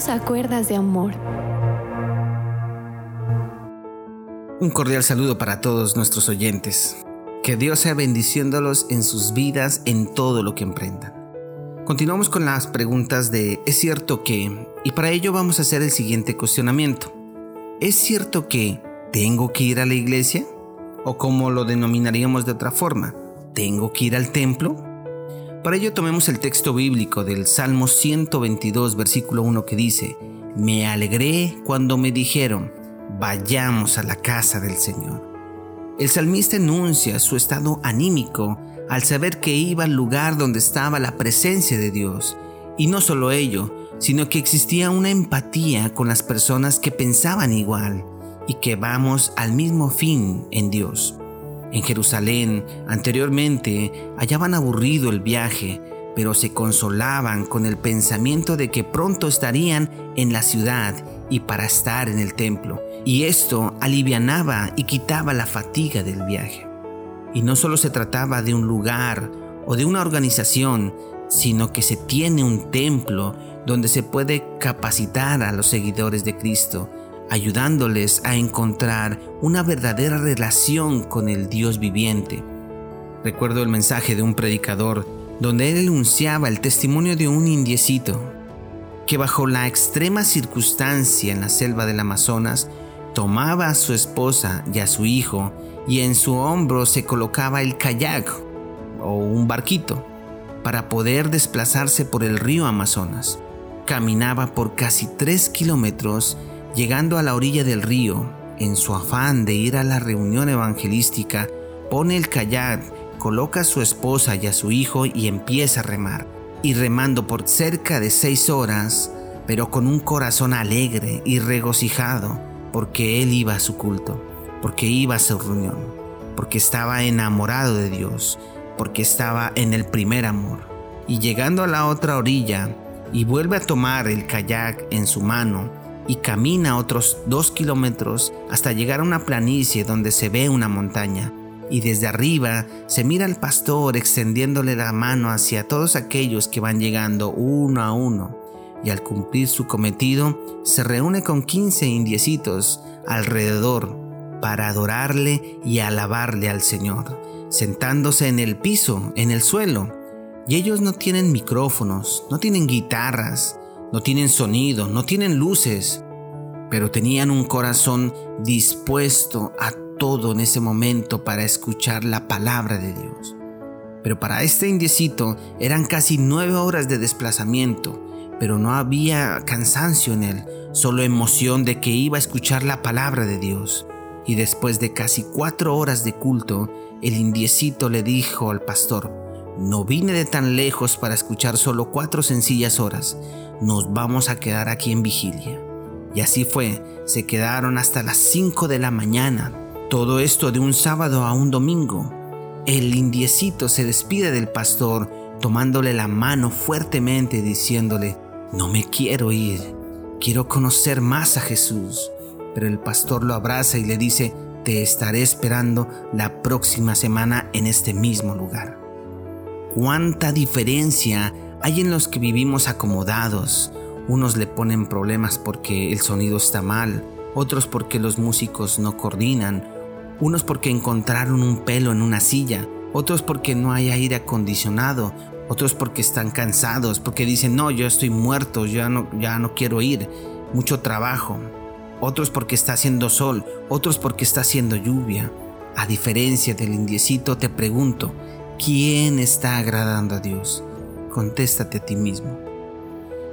Dios a cuerdas de amor. Un cordial saludo para todos nuestros oyentes. Que Dios sea bendiciéndolos en sus vidas en todo lo que emprendan. Continuamos con las preguntas de ¿es cierto que? Y para ello vamos a hacer el siguiente cuestionamiento. ¿Es cierto que tengo que ir a la iglesia? O como lo denominaríamos de otra forma, ¿tengo que ir al templo? Para ello tomemos el texto bíblico del Salmo 122, versículo 1 que dice, Me alegré cuando me dijeron, vayamos a la casa del Señor. El salmista enuncia su estado anímico al saber que iba al lugar donde estaba la presencia de Dios. Y no solo ello, sino que existía una empatía con las personas que pensaban igual y que vamos al mismo fin en Dios. En Jerusalén, anteriormente, hallaban aburrido el viaje, pero se consolaban con el pensamiento de que pronto estarían en la ciudad y para estar en el templo, y esto alivianaba y quitaba la fatiga del viaje. Y no solo se trataba de un lugar o de una organización, sino que se tiene un templo donde se puede capacitar a los seguidores de Cristo, ayudándoles a encontrar una verdadera relación con el Dios viviente. Recuerdo el mensaje de un predicador donde él enunciaba el testimonio de un indiecito que bajo la extrema circunstancia en la selva del Amazonas tomaba a su esposa y a su hijo y en su hombro se colocaba el kayak o un barquito para poder desplazarse por el río Amazonas. Caminaba por casi tres kilómetros llegando a la orilla del río. En su afán de ir a la reunión evangelística, pone el kayak, coloca a su esposa y a su hijo y empieza a remar. Y remando por cerca de seis horas, pero con un corazón alegre y regocijado, porque él iba a su culto, porque iba a su reunión, porque estaba enamorado de Dios, porque estaba en el primer amor. Y llegando a la otra orilla, y vuelve a tomar el kayak en su mano, y camina otros dos kilómetros hasta llegar a una planicie donde se ve una montaña. Y desde arriba se mira al pastor extendiéndole la mano hacia todos aquellos que van llegando uno a uno. Y al cumplir su cometido, se reúne con 15 indiecitos alrededor para adorarle y alabarle al Señor, sentándose en el piso, en el suelo. Y ellos no tienen micrófonos, no tienen guitarras, no tienen sonido, no tienen luces, pero tenían un corazón dispuesto a todo en ese momento para escuchar la palabra de Dios. Pero para este indiecito eran casi nueve horas de desplazamiento, pero no había cansancio en él, solo emoción de que iba a escuchar la palabra de Dios. Y después de casi cuatro horas de culto, el indiecito le dijo al pastor, no vine de tan lejos para escuchar solo cuatro sencillas horas, nos vamos a quedar aquí en vigilia. Y así fue, se quedaron hasta las 5 de la mañana. Todo esto de un sábado a un domingo. El indiecito se despide del pastor, tomándole la mano fuertemente, diciéndole, no me quiero ir, quiero conocer más a Jesús. Pero el pastor lo abraza y le dice, te estaré esperando la próxima semana en este mismo lugar. ¿Cuánta diferencia hay en los que vivimos acomodados. Unos le ponen problemas porque el sonido está mal, otros porque los músicos no coordinan, unos porque encontraron un pelo en una silla, otros porque no hay aire acondicionado, otros porque están cansados, porque dicen, no, yo estoy muerto, ya no, ya no quiero ir, mucho trabajo, otros porque está haciendo sol, otros porque está haciendo lluvia. A diferencia del indiecito, te pregunto, ¿quién está agradando a Dios? contéstate a ti mismo.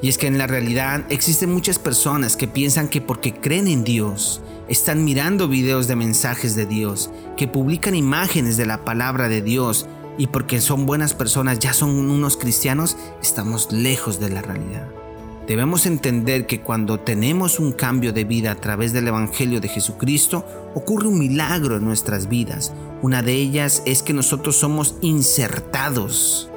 Y es que en la realidad existen muchas personas que piensan que porque creen en Dios, están mirando videos de mensajes de Dios, que publican imágenes de la palabra de Dios y porque son buenas personas, ya son unos cristianos, estamos lejos de la realidad. Debemos entender que cuando tenemos un cambio de vida a través del Evangelio de Jesucristo, ocurre un milagro en nuestras vidas. Una de ellas es que nosotros somos insertados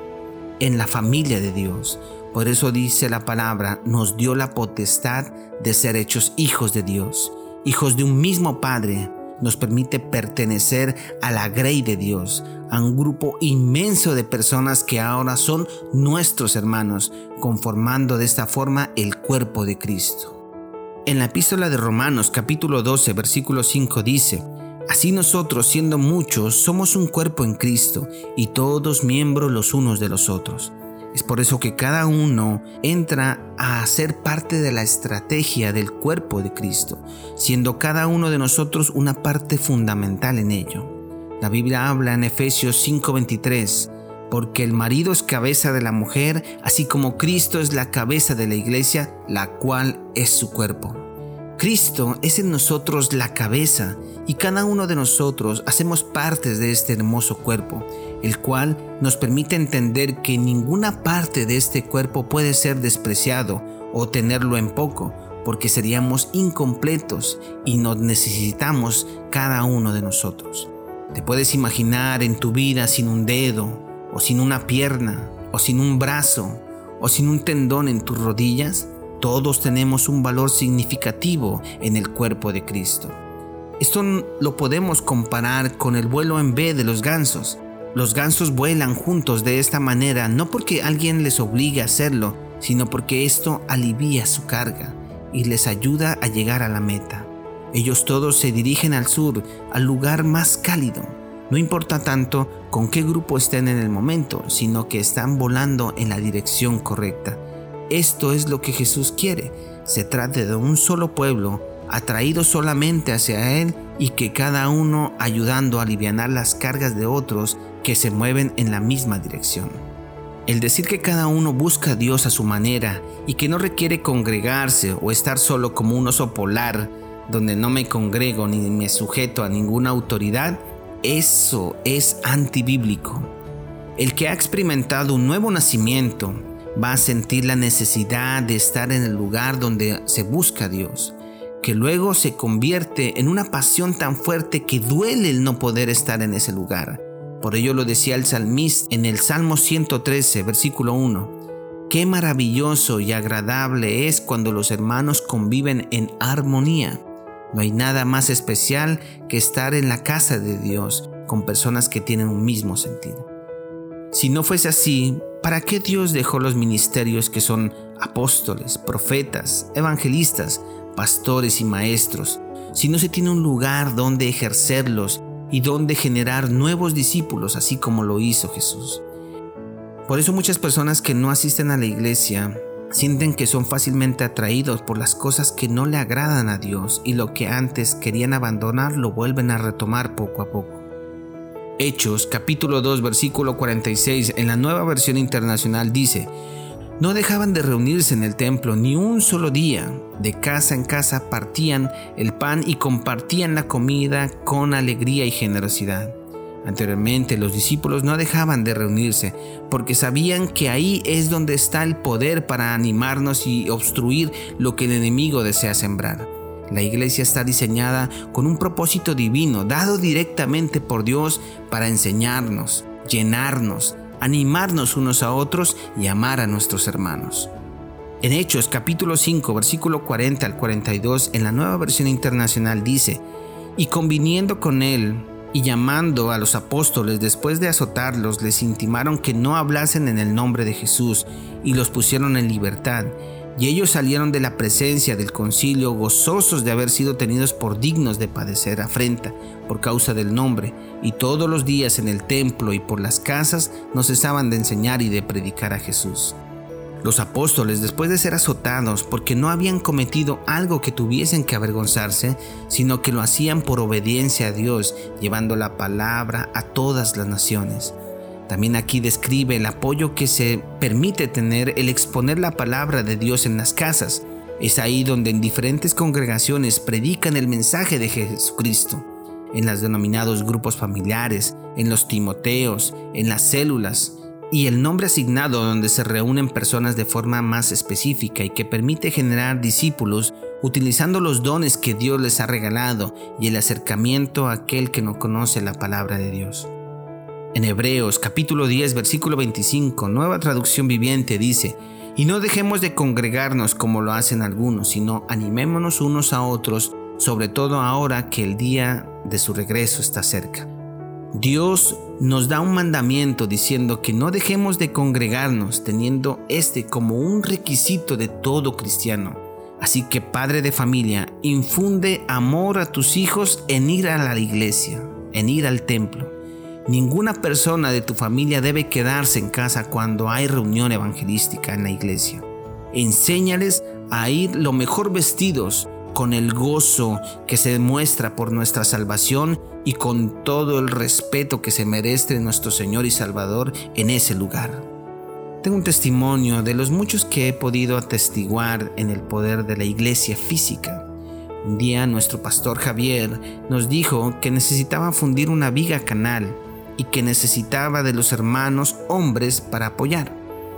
en la familia de Dios. Por eso dice la palabra, nos dio la potestad de ser hechos hijos de Dios, hijos de un mismo Padre. Nos permite pertenecer a la grey de Dios, a un grupo inmenso de personas que ahora son nuestros hermanos, conformando de esta forma el cuerpo de Cristo. En la epístola de Romanos capítulo 12 versículo 5 dice, Así nosotros, siendo muchos, somos un cuerpo en Cristo y todos miembros los unos de los otros. Es por eso que cada uno entra a ser parte de la estrategia del cuerpo de Cristo, siendo cada uno de nosotros una parte fundamental en ello. La Biblia habla en Efesios 5:23, porque el marido es cabeza de la mujer, así como Cristo es la cabeza de la iglesia, la cual es su cuerpo. Cristo es en nosotros la cabeza y cada uno de nosotros hacemos partes de este hermoso cuerpo, el cual nos permite entender que ninguna parte de este cuerpo puede ser despreciado o tenerlo en poco, porque seríamos incompletos y nos necesitamos cada uno de nosotros. ¿Te puedes imaginar en tu vida sin un dedo, o sin una pierna, o sin un brazo, o sin un tendón en tus rodillas? Todos tenemos un valor significativo en el cuerpo de Cristo. Esto lo podemos comparar con el vuelo en B de los gansos. Los gansos vuelan juntos de esta manera no porque alguien les obligue a hacerlo, sino porque esto alivia su carga y les ayuda a llegar a la meta. Ellos todos se dirigen al sur, al lugar más cálido. No importa tanto con qué grupo estén en el momento, sino que están volando en la dirección correcta. Esto es lo que Jesús quiere. Se trata de un solo pueblo, atraído solamente hacia Él y que cada uno ayudando a aliviar las cargas de otros que se mueven en la misma dirección. El decir que cada uno busca a Dios a su manera y que no requiere congregarse o estar solo como un oso polar, donde no me congrego ni me sujeto a ninguna autoridad, eso es antibíblico. El que ha experimentado un nuevo nacimiento, va a sentir la necesidad de estar en el lugar donde se busca a Dios, que luego se convierte en una pasión tan fuerte que duele el no poder estar en ese lugar. Por ello lo decía el salmista en el Salmo 113, versículo 1. Qué maravilloso y agradable es cuando los hermanos conviven en armonía. No hay nada más especial que estar en la casa de Dios con personas que tienen un mismo sentido. Si no fuese así, ¿Para qué Dios dejó los ministerios que son apóstoles, profetas, evangelistas, pastores y maestros, si no se tiene un lugar donde ejercerlos y donde generar nuevos discípulos, así como lo hizo Jesús? Por eso muchas personas que no asisten a la iglesia sienten que son fácilmente atraídos por las cosas que no le agradan a Dios y lo que antes querían abandonar lo vuelven a retomar poco a poco. Hechos capítulo 2 versículo 46 en la nueva versión internacional dice, no dejaban de reunirse en el templo ni un solo día. De casa en casa partían el pan y compartían la comida con alegría y generosidad. Anteriormente los discípulos no dejaban de reunirse porque sabían que ahí es donde está el poder para animarnos y obstruir lo que el enemigo desea sembrar. La iglesia está diseñada con un propósito divino, dado directamente por Dios para enseñarnos, llenarnos, animarnos unos a otros y amar a nuestros hermanos. En Hechos capítulo 5 versículo 40 al 42 en la nueva versión internacional dice, y conviniendo con él y llamando a los apóstoles después de azotarlos, les intimaron que no hablasen en el nombre de Jesús y los pusieron en libertad y ellos salieron de la presencia del concilio gozosos de haber sido tenidos por dignos de padecer afrenta por causa del nombre, y todos los días en el templo y por las casas no cesaban de enseñar y de predicar a Jesús. Los apóstoles, después de ser azotados porque no habían cometido algo que tuviesen que avergonzarse, sino que lo hacían por obediencia a Dios, llevando la palabra a todas las naciones, también aquí describe el apoyo que se permite tener el exponer la palabra de Dios en las casas. Es ahí donde en diferentes congregaciones predican el mensaje de Jesucristo, en los denominados grupos familiares, en los Timoteos, en las células, y el nombre asignado donde se reúnen personas de forma más específica y que permite generar discípulos utilizando los dones que Dios les ha regalado y el acercamiento a aquel que no conoce la palabra de Dios. En Hebreos capítulo 10 versículo 25, nueva traducción viviente dice, y no dejemos de congregarnos como lo hacen algunos, sino animémonos unos a otros, sobre todo ahora que el día de su regreso está cerca. Dios nos da un mandamiento diciendo que no dejemos de congregarnos teniendo este como un requisito de todo cristiano. Así que padre de familia, infunde amor a tus hijos en ir a la iglesia, en ir al templo. Ninguna persona de tu familia debe quedarse en casa cuando hay reunión evangelística en la iglesia. Enséñales a ir lo mejor vestidos, con el gozo que se demuestra por nuestra salvación y con todo el respeto que se merece nuestro Señor y Salvador en ese lugar. Tengo un testimonio de los muchos que he podido atestiguar en el poder de la iglesia física. Un día nuestro pastor Javier nos dijo que necesitaba fundir una viga canal y que necesitaba de los hermanos hombres para apoyar.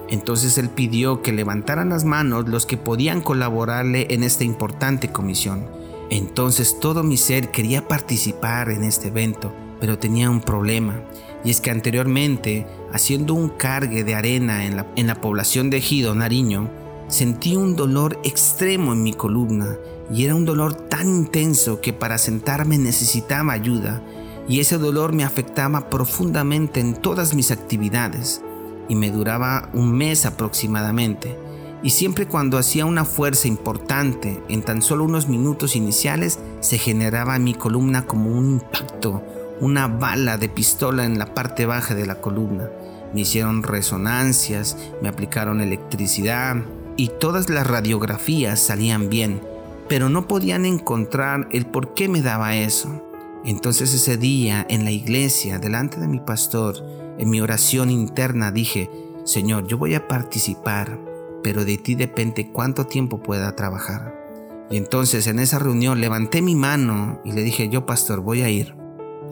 Entonces él pidió que levantaran las manos los que podían colaborarle en esta importante comisión. Entonces todo mi ser quería participar en este evento, pero tenía un problema. Y es que anteriormente, haciendo un cargue de arena en la, en la población de Ejido, Nariño, sentí un dolor extremo en mi columna y era un dolor tan intenso que para sentarme necesitaba ayuda y ese dolor me afectaba profundamente en todas mis actividades y me duraba un mes aproximadamente. Y siempre cuando hacía una fuerza importante, en tan solo unos minutos iniciales, se generaba en mi columna como un impacto, una bala de pistola en la parte baja de la columna. Me hicieron resonancias, me aplicaron electricidad y todas las radiografías salían bien, pero no podían encontrar el por qué me daba eso. Entonces ese día en la iglesia, delante de mi pastor, en mi oración interna dije, Señor, yo voy a participar, pero de ti depende cuánto tiempo pueda trabajar. Y entonces en esa reunión levanté mi mano y le dije, yo pastor, voy a ir.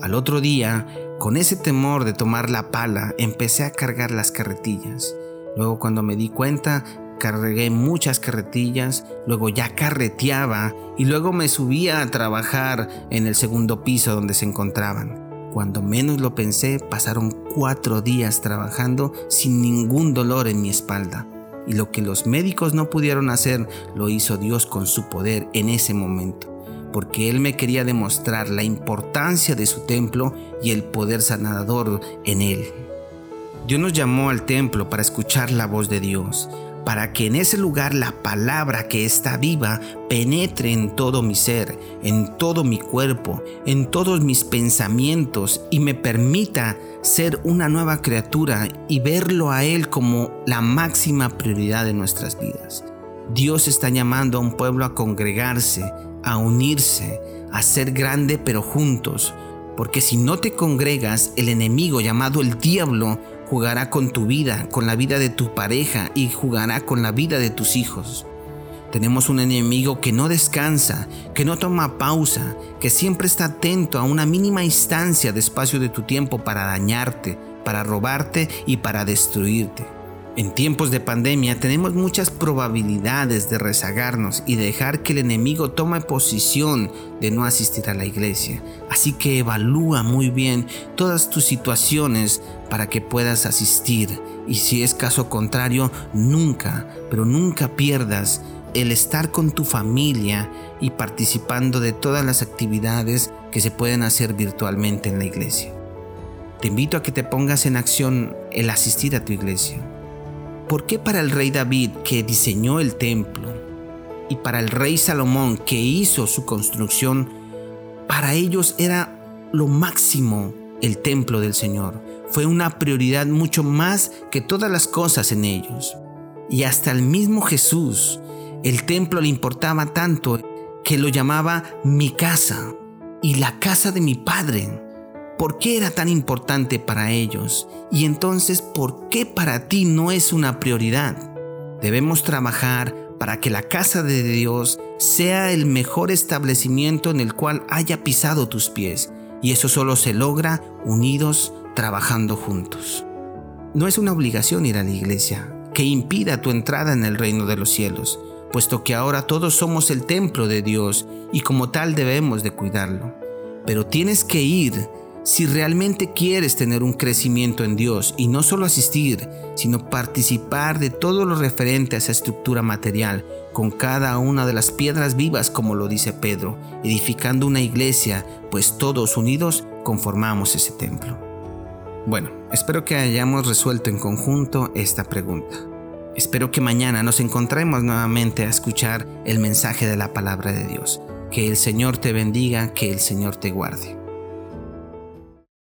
Al otro día, con ese temor de tomar la pala, empecé a cargar las carretillas. Luego cuando me di cuenta, cargué muchas carretillas, luego ya carreteaba y luego me subía a trabajar en el segundo piso donde se encontraban. Cuando menos lo pensé, pasaron cuatro días trabajando sin ningún dolor en mi espalda. Y lo que los médicos no pudieron hacer, lo hizo Dios con su poder en ese momento, porque Él me quería demostrar la importancia de su templo y el poder sanador en Él. Dios nos llamó al templo para escuchar la voz de Dios, para que en ese lugar la palabra que está viva penetre en todo mi ser, en todo mi cuerpo, en todos mis pensamientos y me permita ser una nueva criatura y verlo a Él como la máxima prioridad de nuestras vidas. Dios está llamando a un pueblo a congregarse, a unirse, a ser grande pero juntos, porque si no te congregas, el enemigo llamado el diablo jugará con tu vida, con la vida de tu pareja y jugará con la vida de tus hijos. Tenemos un enemigo que no descansa, que no toma pausa, que siempre está atento a una mínima instancia de espacio de tu tiempo para dañarte, para robarte y para destruirte. En tiempos de pandemia tenemos muchas probabilidades de rezagarnos y dejar que el enemigo tome posición de no asistir a la iglesia. Así que evalúa muy bien todas tus situaciones para que puedas asistir. Y si es caso contrario, nunca, pero nunca pierdas el estar con tu familia y participando de todas las actividades que se pueden hacer virtualmente en la iglesia. Te invito a que te pongas en acción el asistir a tu iglesia ¿Por qué para el rey David que diseñó el templo y para el rey Salomón que hizo su construcción, para ellos era lo máximo el templo del Señor? Fue una prioridad mucho más que todas las cosas en ellos. Y hasta el mismo Jesús, el templo le importaba tanto que lo llamaba mi casa y la casa de mi Padre. ¿Por qué era tan importante para ellos? Y entonces, ¿por qué para ti no es una prioridad? Debemos trabajar para que la casa de Dios sea el mejor establecimiento en el cual haya pisado tus pies. Y eso solo se logra unidos, trabajando juntos. No es una obligación ir a la iglesia que impida tu entrada en el reino de los cielos, puesto que ahora todos somos el templo de Dios y como tal debemos de cuidarlo. Pero tienes que ir si realmente quieres tener un crecimiento en Dios y no solo asistir, sino participar de todo lo referente a esa estructura material, con cada una de las piedras vivas, como lo dice Pedro, edificando una iglesia, pues todos unidos conformamos ese templo. Bueno, espero que hayamos resuelto en conjunto esta pregunta. Espero que mañana nos encontremos nuevamente a escuchar el mensaje de la palabra de Dios. Que el Señor te bendiga, que el Señor te guarde.